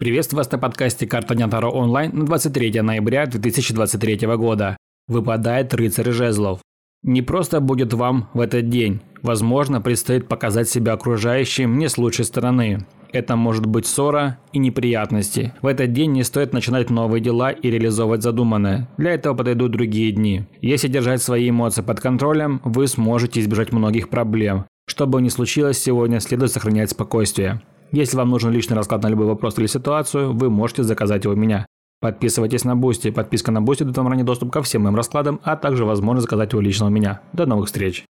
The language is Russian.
Приветствую вас на подкасте «Карта Дня Таро онлайн» на 23 ноября 2023 года. Выпадает рыцарь жезлов. Не просто будет вам в этот день. Возможно, предстоит показать себя окружающим не с лучшей стороны. Это может быть ссора и неприятности. В этот день не стоит начинать новые дела и реализовывать задуманное. Для этого подойдут другие дни. Если держать свои эмоции под контролем, вы сможете избежать многих проблем. Что бы ни случилось сегодня, следует сохранять спокойствие. Если вам нужен личный расклад на любой вопрос или ситуацию, вы можете заказать его у меня. Подписывайтесь на Boosty. Подписка на Boosty дает вам ранний доступ ко всем моим раскладам, а также возможность заказать его лично у меня. До новых встреч!